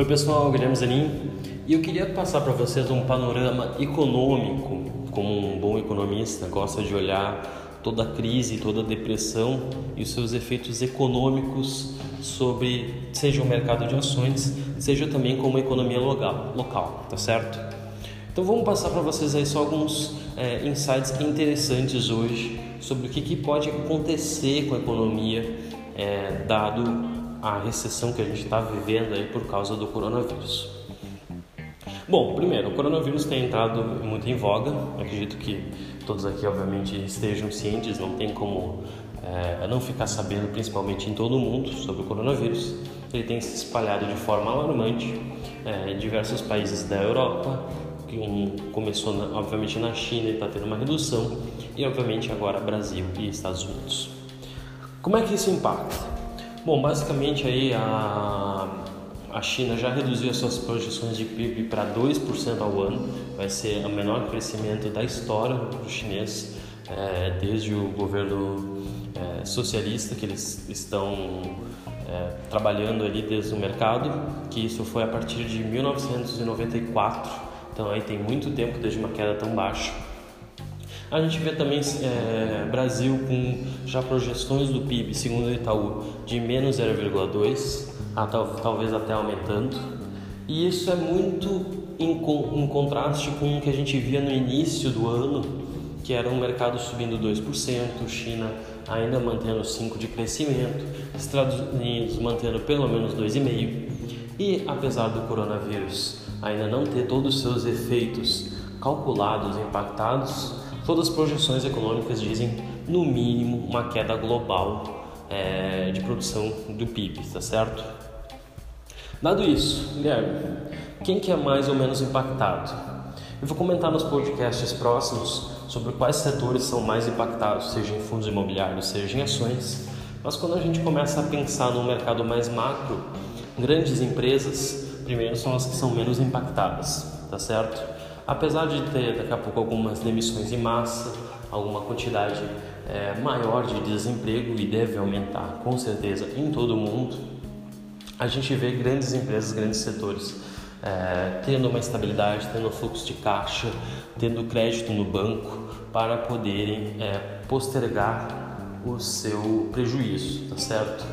Oi pessoal, Guilherme Zanin e eu queria passar para vocês um panorama econômico. Como um bom economista, gosta de olhar toda a crise, toda a depressão e os seus efeitos econômicos sobre seja o mercado de ações, seja também como a economia local, local tá certo? Então vamos passar para vocês aí só alguns é, insights interessantes hoje sobre o que, que pode acontecer com a economia é, dado a recessão que a gente está vivendo aí por causa do coronavírus. Bom, primeiro, o coronavírus tem entrado muito em voga. acredito que todos aqui, obviamente, estejam cientes. Não tem como é, não ficar sabendo, principalmente em todo o mundo, sobre o coronavírus. Ele tem se espalhado de forma alarmante é, em diversos países da Europa. Que começou, na, obviamente, na China e está tendo uma redução, e obviamente agora Brasil e Estados Unidos. Como é que isso impacta? Bom, basicamente aí a, a China já reduziu as suas projeções de PIB para 2% ao ano, vai ser o menor crescimento da história do chinês é, desde o governo é, socialista que eles estão é, trabalhando ali desde o mercado, que isso foi a partir de 1994, então aí tem muito tempo desde uma queda tão baixa. A gente vê também é, Brasil com já projeções do PIB, segundo o Itaú, de menos 0,2, talvez até aumentando. E isso é muito em, em contraste com o que a gente via no início do ano, que era um mercado subindo 2%, China ainda mantendo 5% de crescimento, Estados Unidos mantendo pelo menos 2,5%. E apesar do coronavírus ainda não ter todos os seus efeitos calculados, impactados, Todas as projeções econômicas dizem, no mínimo, uma queda global é, de produção do PIB, tá certo? Dado isso, Guilherme, quem que é mais ou menos impactado? Eu vou comentar nos podcasts próximos sobre quais setores são mais impactados, seja em fundos imobiliários, seja em ações. Mas quando a gente começa a pensar num mercado mais macro, grandes empresas, primeiro são as que são menos impactadas, tá certo? Apesar de ter daqui a pouco algumas demissões em massa, alguma quantidade é, maior de desemprego e deve aumentar com certeza em todo o mundo, a gente vê grandes empresas, grandes setores é, tendo uma estabilidade, tendo fluxo de caixa, tendo crédito no banco para poderem é, postergar o seu prejuízo, tá certo?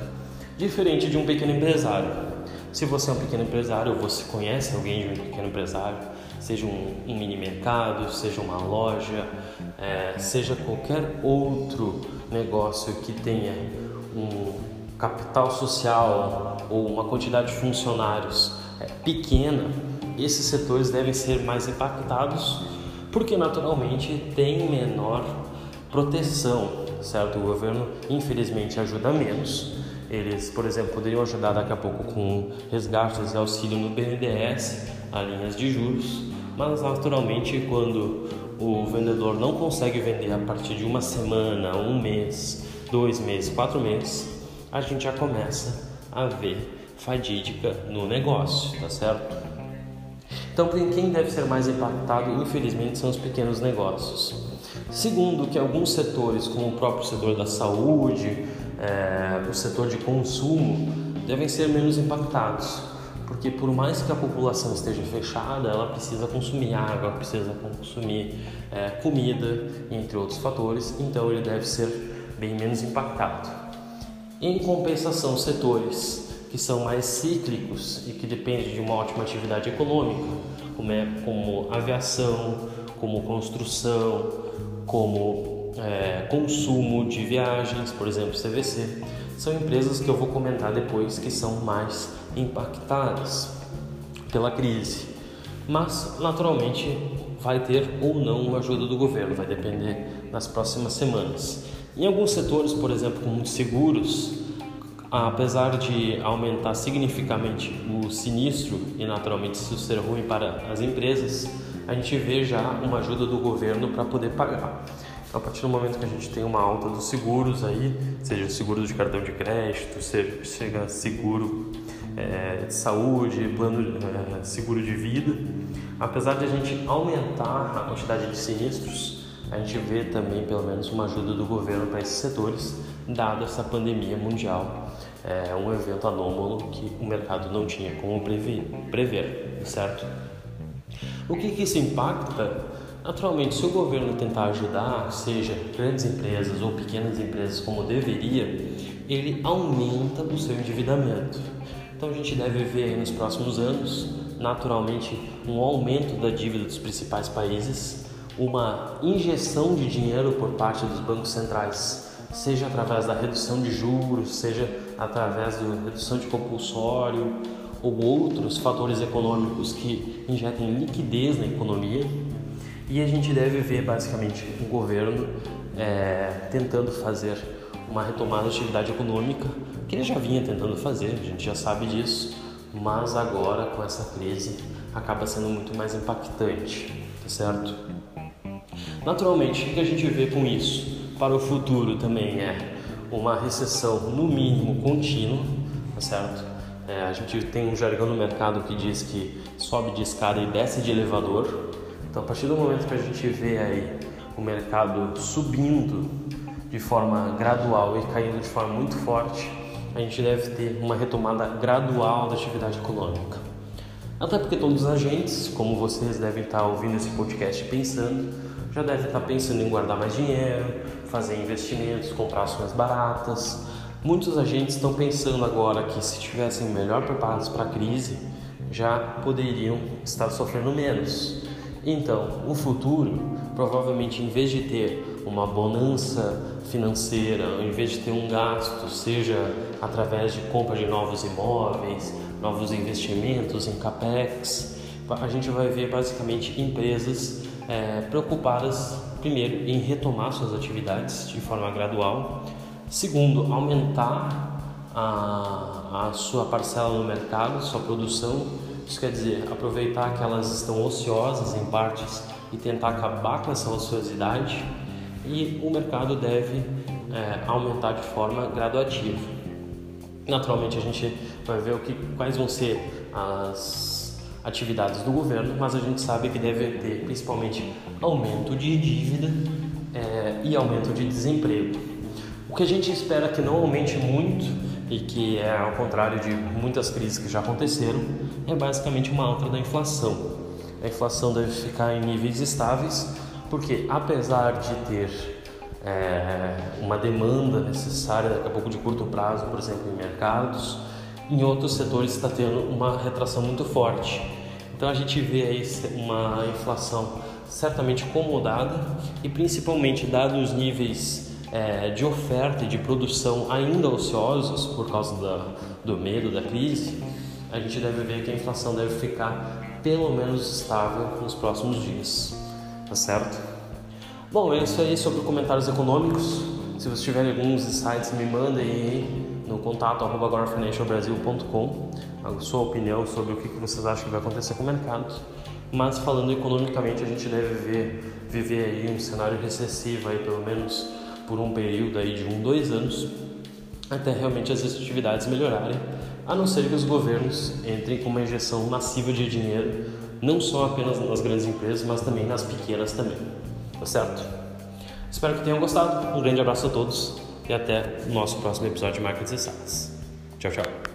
Diferente de um pequeno empresário. Se você é um pequeno empresário ou você conhece alguém de um pequeno empresário, seja um, um mini mercado, seja uma loja, é, seja qualquer outro negócio que tenha um capital social ou uma quantidade de funcionários é, pequena, esses setores devem ser mais impactados porque naturalmente tem menor proteção, certo? O governo infelizmente ajuda menos. Eles, por exemplo, poderiam ajudar daqui a pouco com resgates e auxílio no BNDES, a linhas de juros, mas naturalmente quando o vendedor não consegue vender a partir de uma semana, um mês, dois meses, quatro meses, a gente já começa a ver fadídica no negócio, tá certo? Então, quem deve ser mais impactado, infelizmente, são os pequenos negócios. Segundo, que alguns setores, como o próprio setor da saúde, é, o setor de consumo, devem ser menos impactados porque por mais que a população esteja fechada, ela precisa consumir água, precisa consumir é, comida, entre outros fatores, então ele deve ser bem menos impactado. Em compensação, setores que são mais cíclicos e que dependem de uma ótima atividade econômica, como, é, como aviação, como construção, como é, consumo de viagens, por exemplo, CVC, são empresas que eu vou comentar depois que são mais impactadas pela crise. Mas, naturalmente, vai ter ou não uma ajuda do governo, vai depender das próximas semanas. Em alguns setores, por exemplo, como seguros, apesar de aumentar significativamente o sinistro e naturalmente isso ser ruim para as empresas, a gente vê já uma ajuda do governo para poder pagar. Então, a partir do momento que a gente tem uma alta dos seguros aí, seja seguro de cartão de crédito, seja, seguro é, de saúde, plano é, seguro de vida, apesar de a gente aumentar a quantidade de sinistros, a gente vê também pelo menos uma ajuda do governo para esses setores, dada essa pandemia mundial é, um evento anômalo que o mercado não tinha como prever, prever certo? O que, que isso impacta? Naturalmente, se o governo tentar ajudar, seja grandes empresas ou pequenas empresas como deveria, ele aumenta o seu endividamento. Então a gente deve ver nos próximos anos, naturalmente, um aumento da dívida dos principais países, uma injeção de dinheiro por parte dos bancos centrais, seja através da redução de juros, seja através da redução de compulsório ou outros fatores econômicos que injetem liquidez na economia. E a gente deve ver basicamente o governo é, tentando fazer uma retomada da atividade econômica, que ele já vinha tentando fazer, a gente já sabe disso, mas agora com essa crise acaba sendo muito mais impactante, tá certo? Naturalmente, o que a gente vê com isso para o futuro também é uma recessão no mínimo contínua, tá certo? É, a gente tem um jargão no mercado que diz que sobe de escada e desce de elevador. Então, a partir do momento que a gente vê aí o mercado subindo de forma gradual e caindo de forma muito forte, a gente deve ter uma retomada gradual da atividade econômica. Até porque todos os agentes, como vocês devem estar ouvindo esse podcast pensando, já devem estar pensando em guardar mais dinheiro, fazer investimentos, comprar ações baratas. Muitos agentes estão pensando agora que se estivessem melhor preparados para a crise, já poderiam estar sofrendo menos. Então, o futuro, provavelmente em vez de ter uma bonança financeira, em vez de ter um gasto, seja através de compra de novos imóveis, novos investimentos em capex, a gente vai ver basicamente empresas é, preocupadas, primeiro, em retomar suas atividades de forma gradual, segundo, aumentar a, a sua parcela no mercado, sua produção isso quer dizer, aproveitar que elas estão ociosas em partes e tentar acabar com essa ociosidade e o mercado deve é, aumentar de forma graduativa. Naturalmente a gente vai ver o que, quais vão ser as atividades do governo, mas a gente sabe que deve ter principalmente aumento de dívida é, e aumento de desemprego. O que a gente espera que não aumente muito e que é ao contrário de muitas crises que já aconteceram, é basicamente uma alta da inflação. A inflação deve ficar em níveis estáveis, porque apesar de ter é, uma demanda necessária daqui a pouco de curto prazo, por exemplo, em mercados, em outros setores está tendo uma retração muito forte. Então a gente vê aí uma inflação certamente acomodada e principalmente dados os níveis é, de oferta e de produção ainda ociosos por causa da, do medo da crise, a gente deve ver que a inflação deve ficar pelo menos estável nos próximos dias, tá certo? Bom, é isso aí sobre comentários econômicos. Se vocês tiverem alguns insights, me mandem aí no contato agorafinancialbrasil.com a sua opinião sobre o que vocês acham que vai acontecer com o mercado. Mas falando economicamente, a gente deve ver, viver aí um cenário recessivo aí pelo menos por um período aí de um, dois anos, até realmente as atividades melhorarem, a não ser que os governos entrem com uma injeção massiva de dinheiro, não só apenas nas grandes empresas, mas também nas pequenas também. Tá certo? Espero que tenham gostado. Um grande abraço a todos e até o nosso próximo episódio de Marketing Insights. Tchau, tchau.